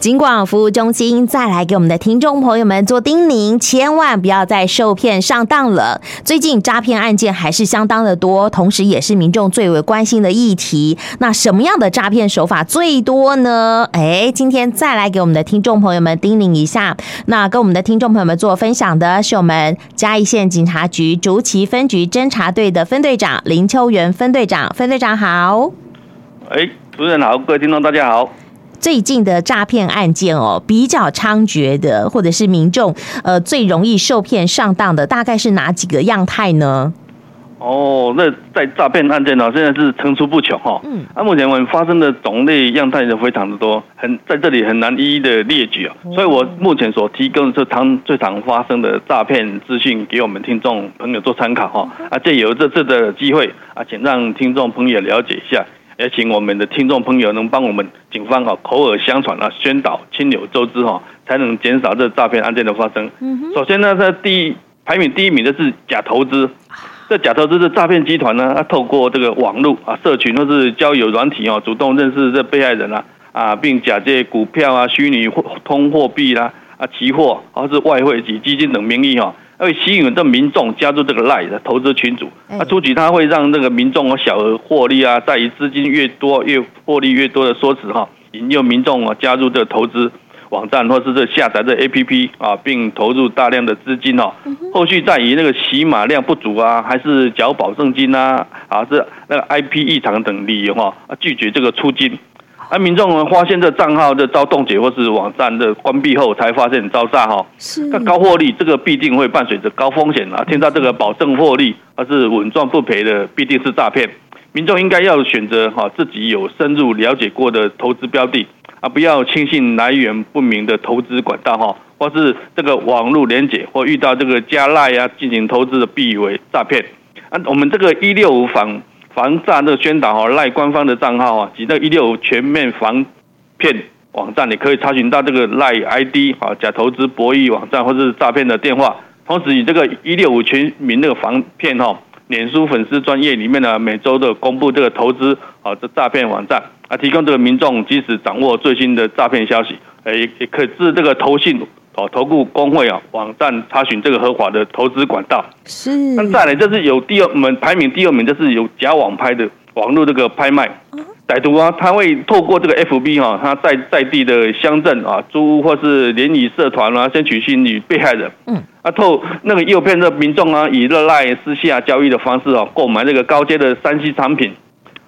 尽管服务中心再来给我们的听众朋友们做叮咛，千万不要再受骗上当了。最近诈骗案件还是相当的多，同时也是民众最为关心的议题。那什么样的诈骗手法最多呢？哎，今天再来给我们的听众朋友们叮咛一下。那跟我们的听众朋友们做分享的是我们嘉义县警察局竹崎分局侦查队的分队长林秋元分队长，分队长好。哎，主持人好，各位听众大家好。最近的诈骗案件哦，比较猖獗的，或者是民众呃最容易受骗上当的，大概是哪几个样态呢？哦，那在诈骗案件呢，现在是层出不穷哈。嗯，那、啊、目前我们发生的种类样态就非常的多，很在这里很难一一的列举啊。所以我目前所提供的是常最常发生的诈骗资讯，给我们听众朋友做参考哈。啊，借由这次的机会啊，请让听众朋友了解一下。也请我们的听众朋友能帮我们警方哈口耳相传啊，宣导亲友周知哈，才能减少这诈骗案件的发生。首先呢，在第一排名第一名的是假投资，这假投资的诈骗集团呢，它透过这个网络啊、社群或是交友软体哦，主动认识这被害人啊啊，并假借股票啊、虚拟通货币啦、啊、期货或是外汇及基金等名义哈。会吸引这民众加入这个 LINE 的投资群组，啊，初期他会让那个民众有小额获利啊，在于资金越多越获利越多的说辞哈，引诱民众啊加入这个投资网站或是这下载这 APP 啊，并投入大量的资金哦，后续在于那个洗码量不足啊，还是缴保证金啊，啊是那个 IP 异常等理由哈，啊拒绝这个出金。而、啊、民众呢，发现这账号的遭冻结或是网站的关闭后，才发现遭诈哈。是。那高获利，这个必定会伴随着高风险啊。听到这个保证获利，而是稳赚不赔的，必定是诈骗。民众应该要选择哈自己有深入了解过的投资标的，啊，不要轻信来源不明的投资管道哈，或是这个网络连结或遇到这个加赖啊进行投资的，必以为诈骗。啊，我们这个一六五防。防诈的宣导哦，赖官方的账号啊，及那一六五全面防骗网站，你可以查询到这个赖 ID 啊，假投资博弈网站或者是诈骗的电话。同时以这个一六五全民那个防骗哈，脸书粉丝专业里面呢，每周都公布这个投资啊的诈骗网站啊，提供这个民众即时掌握最新的诈骗消息，也也可以至这个投信。哦，投顾工会啊，网站查询这个合法的投资管道。是。那再来就是有第二，我们排名第二名就是有假网拍的网络这个拍卖。歹徒啊，他会透过这个 FB 哈，他在在地的乡镇啊，租屋或是联谊社团啊，先取信于被害人。嗯。啊，透那个诱骗的民众啊，以热赖私下交易的方式啊，购买这个高阶的三 C 产品。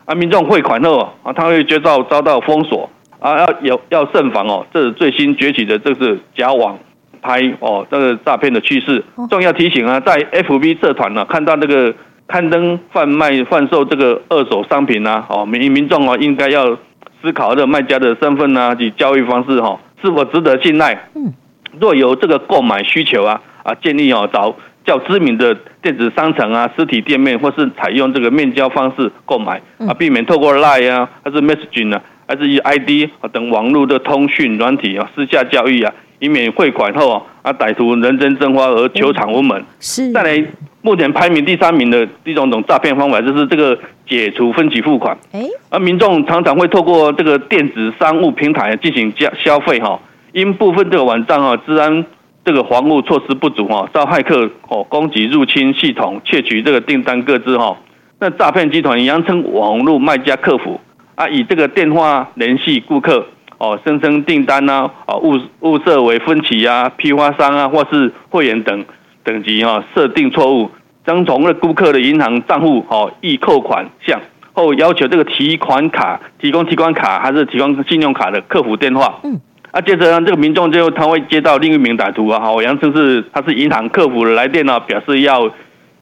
啊，民众汇款后啊，他会接到遭到封锁。啊，要有要慎防哦，这是最新崛起的，这是假网拍哦，这个诈骗的趋势。重要提醒啊，在 FB 社团呢，看到那个刊登贩卖贩售这个二手商品啊，哦，民民众哦，应该要思考这卖家的身份啊及交易方式哈，是否值得信赖。嗯，若有这个购买需求啊，啊，建议哦找较知名的电子商城啊、实体店面，或是采用这个面交方式购买啊，避免透过 Line 啊，还是 Messaging 啊。还是以 ID 等网络的通讯软体啊，私下交易啊，以免汇款后啊，啊歹徒人间蒸发而求偿无门。是。再来，目前排名第三名的一种种诈骗方法，就是这个解除分期付款。哎。而民众常常会透过这个电子商务平台进行消消费哈，因部分这个网站哈，治安这个防护措施不足哈，遭骇客哦攻击入侵系统，窃取这个订单个资哈。那诈骗集团佯称网络卖家客服。啊，以这个电话联系顾客哦，声称订单呐，哦，物物色为分歧啊，批发商啊，或是会员等等级哈，设定错误，将从了顾客的银行账户哦，预扣款项后要求这个提款卡提供提款卡还是提供信用卡的客服电话。嗯。啊，接着呢，这个民众就他会接到另一名歹徒啊，好，杨称是他是银行客服的来电呢，表示要。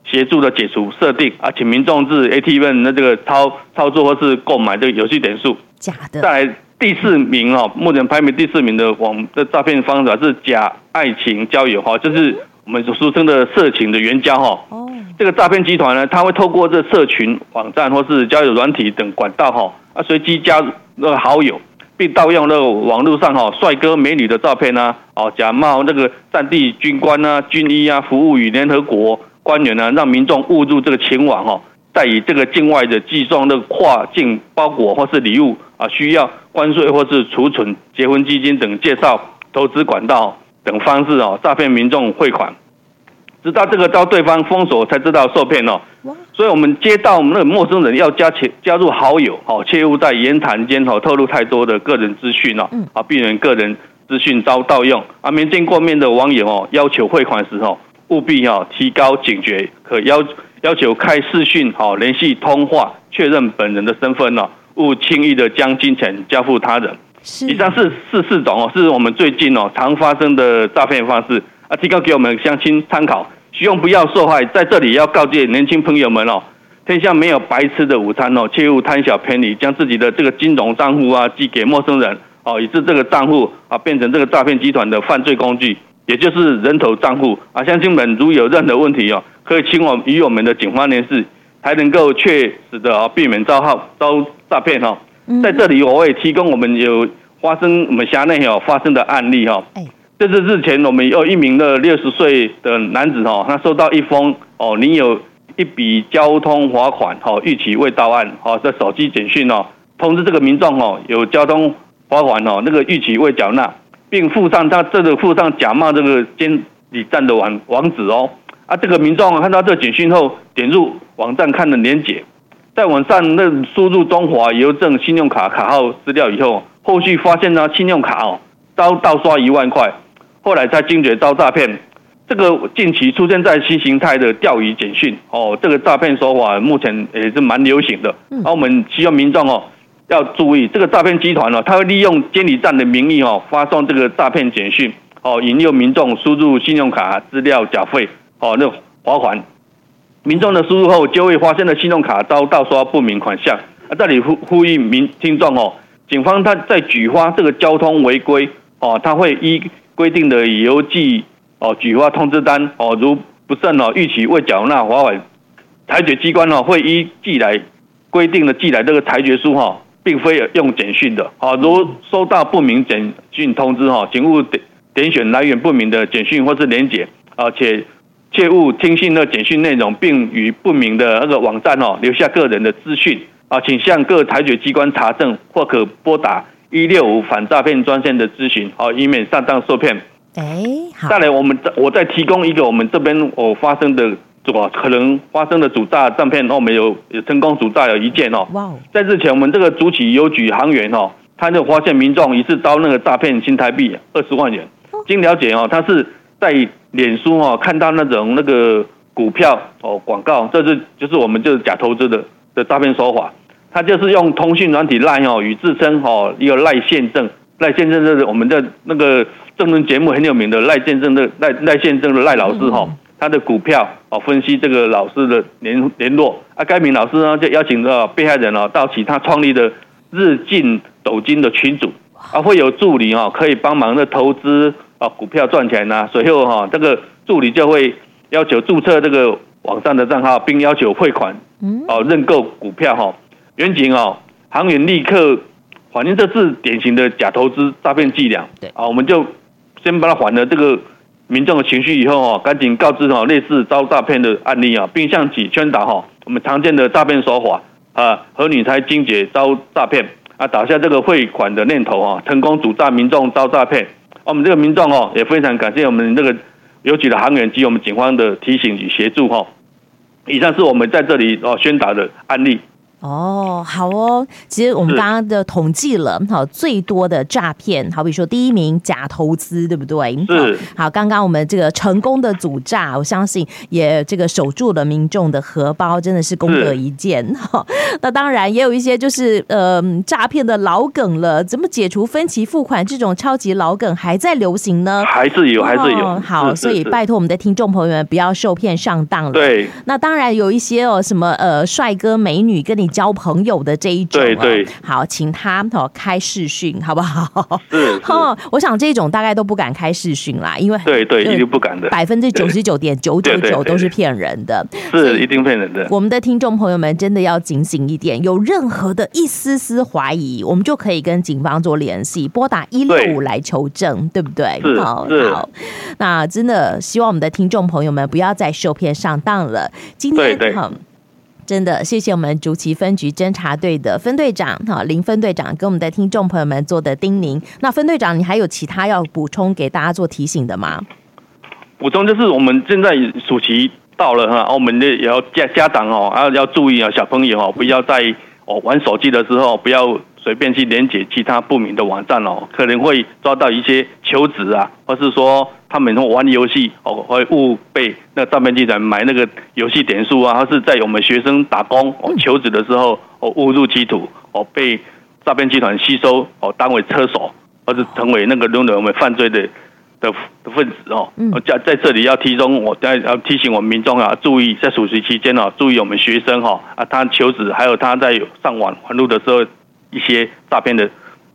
协助的解除设定啊，请民众至 ATM 的这个操操作或是购买这个游戏点数。假的。再来第四名哦，目前排名第四名的网的诈骗方法是假爱情交友哈，就是我们所俗称的色情的援交哈。哦。这个诈骗集团呢，他会透过这社群网站或是交友软体等管道哈，啊随机加那个好友，并盗用那个网络上哈帅哥美女的照片啊，哦假冒那个战地军官啊、军医啊，服务于联合国。官员呢，让民众误入这个情网哈，再以这个境外的寄送的跨境包裹或是礼物啊，需要关税或是储存、结婚基金等介绍投资管道等方式哦，诈骗民众汇款，直到这个遭对方封锁才知道受骗哦。所以我们接到那个陌生人要加钱加入好友哦，切勿在言谈间哦透露太多的个人资讯哦，啊避免个人资讯遭盗用啊。没见过面的网友哦，要求汇款时候务必要提高警觉，可要要求开视讯哦联系通话确认本人的身份哦，勿轻易的将金钱交付他人。以上是四四种哦，是我们最近哦常发生的诈骗方式啊，提供给我们乡亲参考。希望不要受害，在这里要告诫年轻朋友们哦，天下没有白吃的午餐哦，切勿贪小便宜，将自己的这个金融账户啊寄给陌生人哦，以致这个账户啊变成这个诈骗集团的犯罪工具，也就是人头账户啊。乡亲们如有任何问题哦，可以请我与我们的警方联系，才能够确实的啊避免遭号遭诈骗哦。在这里我会提供我们有发生我们辖内有发生的案例哈。这是日前我们有一名的六十岁的男子哦，他收到一封哦，你有一笔交通罚款哦，逾期未到案哦的手机简讯哦，通知这个民众哦，有交通罚款哦，那个逾期未缴纳，并附上他这个附上假冒这个监理站的网网址哦，啊，这个民众看到这个简讯后，点入网站看了连结，在网上那输入中华邮政信用卡卡号资料以后，后续发现呢，信用卡哦遭盗刷一万块。后来才惊觉遭诈骗，这个近期出现在新形态的钓鱼简讯哦，这个诈骗手法目前也是蛮流行的。啊我们希望民众哦要注意，这个诈骗集团哦，他会利用监理站的名义哦，发送这个诈骗简讯哦，引诱民众输入信用卡资料缴费哦，那罚款。民众的输入后就会发现了信用卡遭盗刷不明款项。啊，这里呼呼吁民听众哦，警方他在举发这个交通违规哦，他会依。规定的邮寄哦，举发通知单哦，如不慎哦逾期未缴纳罚款，裁决机关哦会依寄来规定的寄来这个裁决书哈，并非用简讯的好。如收到不明简讯通知哈，请勿点点选来源不明的简讯或是连结而，且切勿听信那简讯内容，并与不明的那个网站哦留下个人的资讯啊，请向各裁决机关查证或可拨打。一六五反诈骗专线的咨询，好，以免上当受骗。哎，好。再来，我们再我再提供一个我们这边我发生的主可能发生的主诈诈骗，我们有有成功主诈有一件哦。哇。在之前，我们这个主起邮局行员哦，他就发现民众疑似遭那个诈骗新台币二十万元。经了解哦，他是在脸书哦看到那种那个股票哦广告，这是就是我们就是假投资的的诈骗手法。他就是用通讯软体赖哦，与自称哦一个赖宪政，赖宪政就是我们的那个政论节目很有名的赖宪政的赖赖宪政的赖老师哈，他的股票哦分析这个老师的联联络啊，该名老师呢就邀请到被害人哦到其他创立的日进斗金的群组啊，会有助理哦可以帮忙的投资啊股票赚钱呐，随后哈这个助理就会要求注册这个网上的账号，并要求汇款哦认购股票哈。远景哦，行员立刻反映这是典型的假投资诈骗伎俩。对啊，我们就先把它还了这个民众的情绪，以后哦，赶紧告知哦类似遭诈骗的案例啊，并向其宣导哈我们常见的诈骗手法啊，和女才惊觉遭诈骗啊，打下这个汇款的念头啊，成功阻诈民众遭诈骗。我们这个民众哦，也非常感谢我们这个邮局的行员及我们警方的提醒与协助哈。以上是我们在这里哦宣导的案例。哦，好哦。其实我们刚刚的统计了，好最多的诈骗，好比说第一名假投资，对不对？是。好，刚刚我们这个成功的阻诈，我相信也这个守住了民众的荷包，真的是功德一件。哈，那当然也有一些就是呃诈骗的老梗了，怎么解除分期付款这种超级老梗还在流行呢？还是有，还是有。哦、好，所以拜托我们的听众朋友们不要受骗上当了。对。那当然有一些哦，什么呃帅哥美女跟你。交朋友的这一种，对对，好，请他哦开视讯，好不好？是，哦，我想这种大概都不敢开视讯啦，因为对对，一定不敢的，百分之九十九点九九九都是骗人的，是一定骗人的。我们的听众朋友们真的要警醒一点，有任何的一丝丝怀疑，我们就可以跟警方做联系，拨打一六五来求证，对不对？好，好，那真的希望我们的听众朋友们不要再受骗上当了。今天好。真的谢谢我们竹崎分局侦查队的分队长哈林分队长跟我们的听众朋友们做的叮咛。那分队长，你还有其他要补充给大家做提醒的吗？补充就是我们现在暑期到了哈，我们的也要家家长哦，要要注意啊，小朋友哦，不要在哦玩手机的时候不要随便去连接其他不明的网站哦，可能会抓到一些求职啊，或是说他们玩游戏哦，会误被那诈骗集团买那个游戏点数啊，或是在我们学生打工哦求职的时候哦误入歧途哦被诈骗集团吸收哦当为车手，或是成为那个容忍我们犯罪的。的的分子哦，在在这里要提中，我在要提醒我们民众啊，注意在暑期期间哦，注意我们学生哈啊，他求职还有他在上网环路的时候一些诈骗的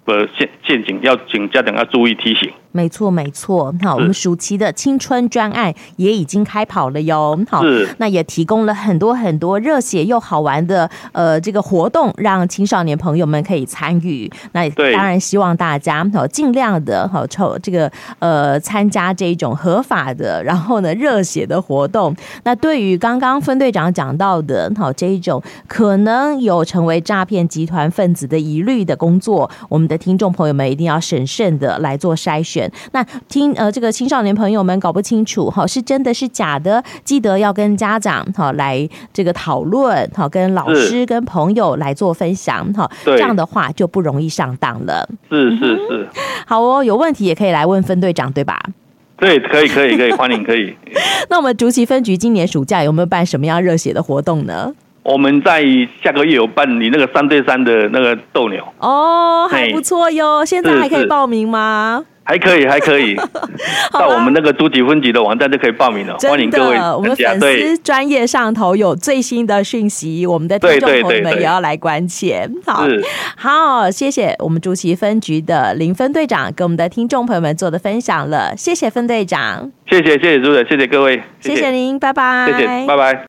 呃陷陷阱，要请家长要注意提醒。没错，没错。好，我们暑期的青春专案也已经开跑了哟。好，那也提供了很多很多热血又好玩的呃这个活动，让青少年朋友们可以参与。那当然希望大家好尽量的好抽这个呃参加这种合法的，然后呢热血的活动。那对于刚刚分队长讲到的好这一种可能有成为诈骗集团分子的疑虑的工作，我们的听众朋友们一定要审慎的来做筛选。那听呃，这个青少年朋友们搞不清楚哈，是真的是假的，记得要跟家长哈来这个讨论哈，跟老师跟朋友来做分享哈，这样的话就不容易上当了。是是是，好哦，有问题也可以来问分队长，对吧？对，可以可以可以，欢迎可以。那我们竹崎分局今年暑假有没有办什么样热血的活动呢？我们在下个月有办你那个三对三的那个斗牛哦，还不错哟。现在还可以报名吗？还可以，还可以，到我们那个竹崎分局的网站就可以报名了。欢迎各位，我们粉丝专业上头有最新的讯息，我们的听众朋友们也要来关切。好，好，谢谢我们竹崎分局的林分队长跟我们的听众朋友们做的分享了，谢谢分队长，谢谢谢谢主任，谢谢各位，谢谢您，拜拜，谢谢，拜拜。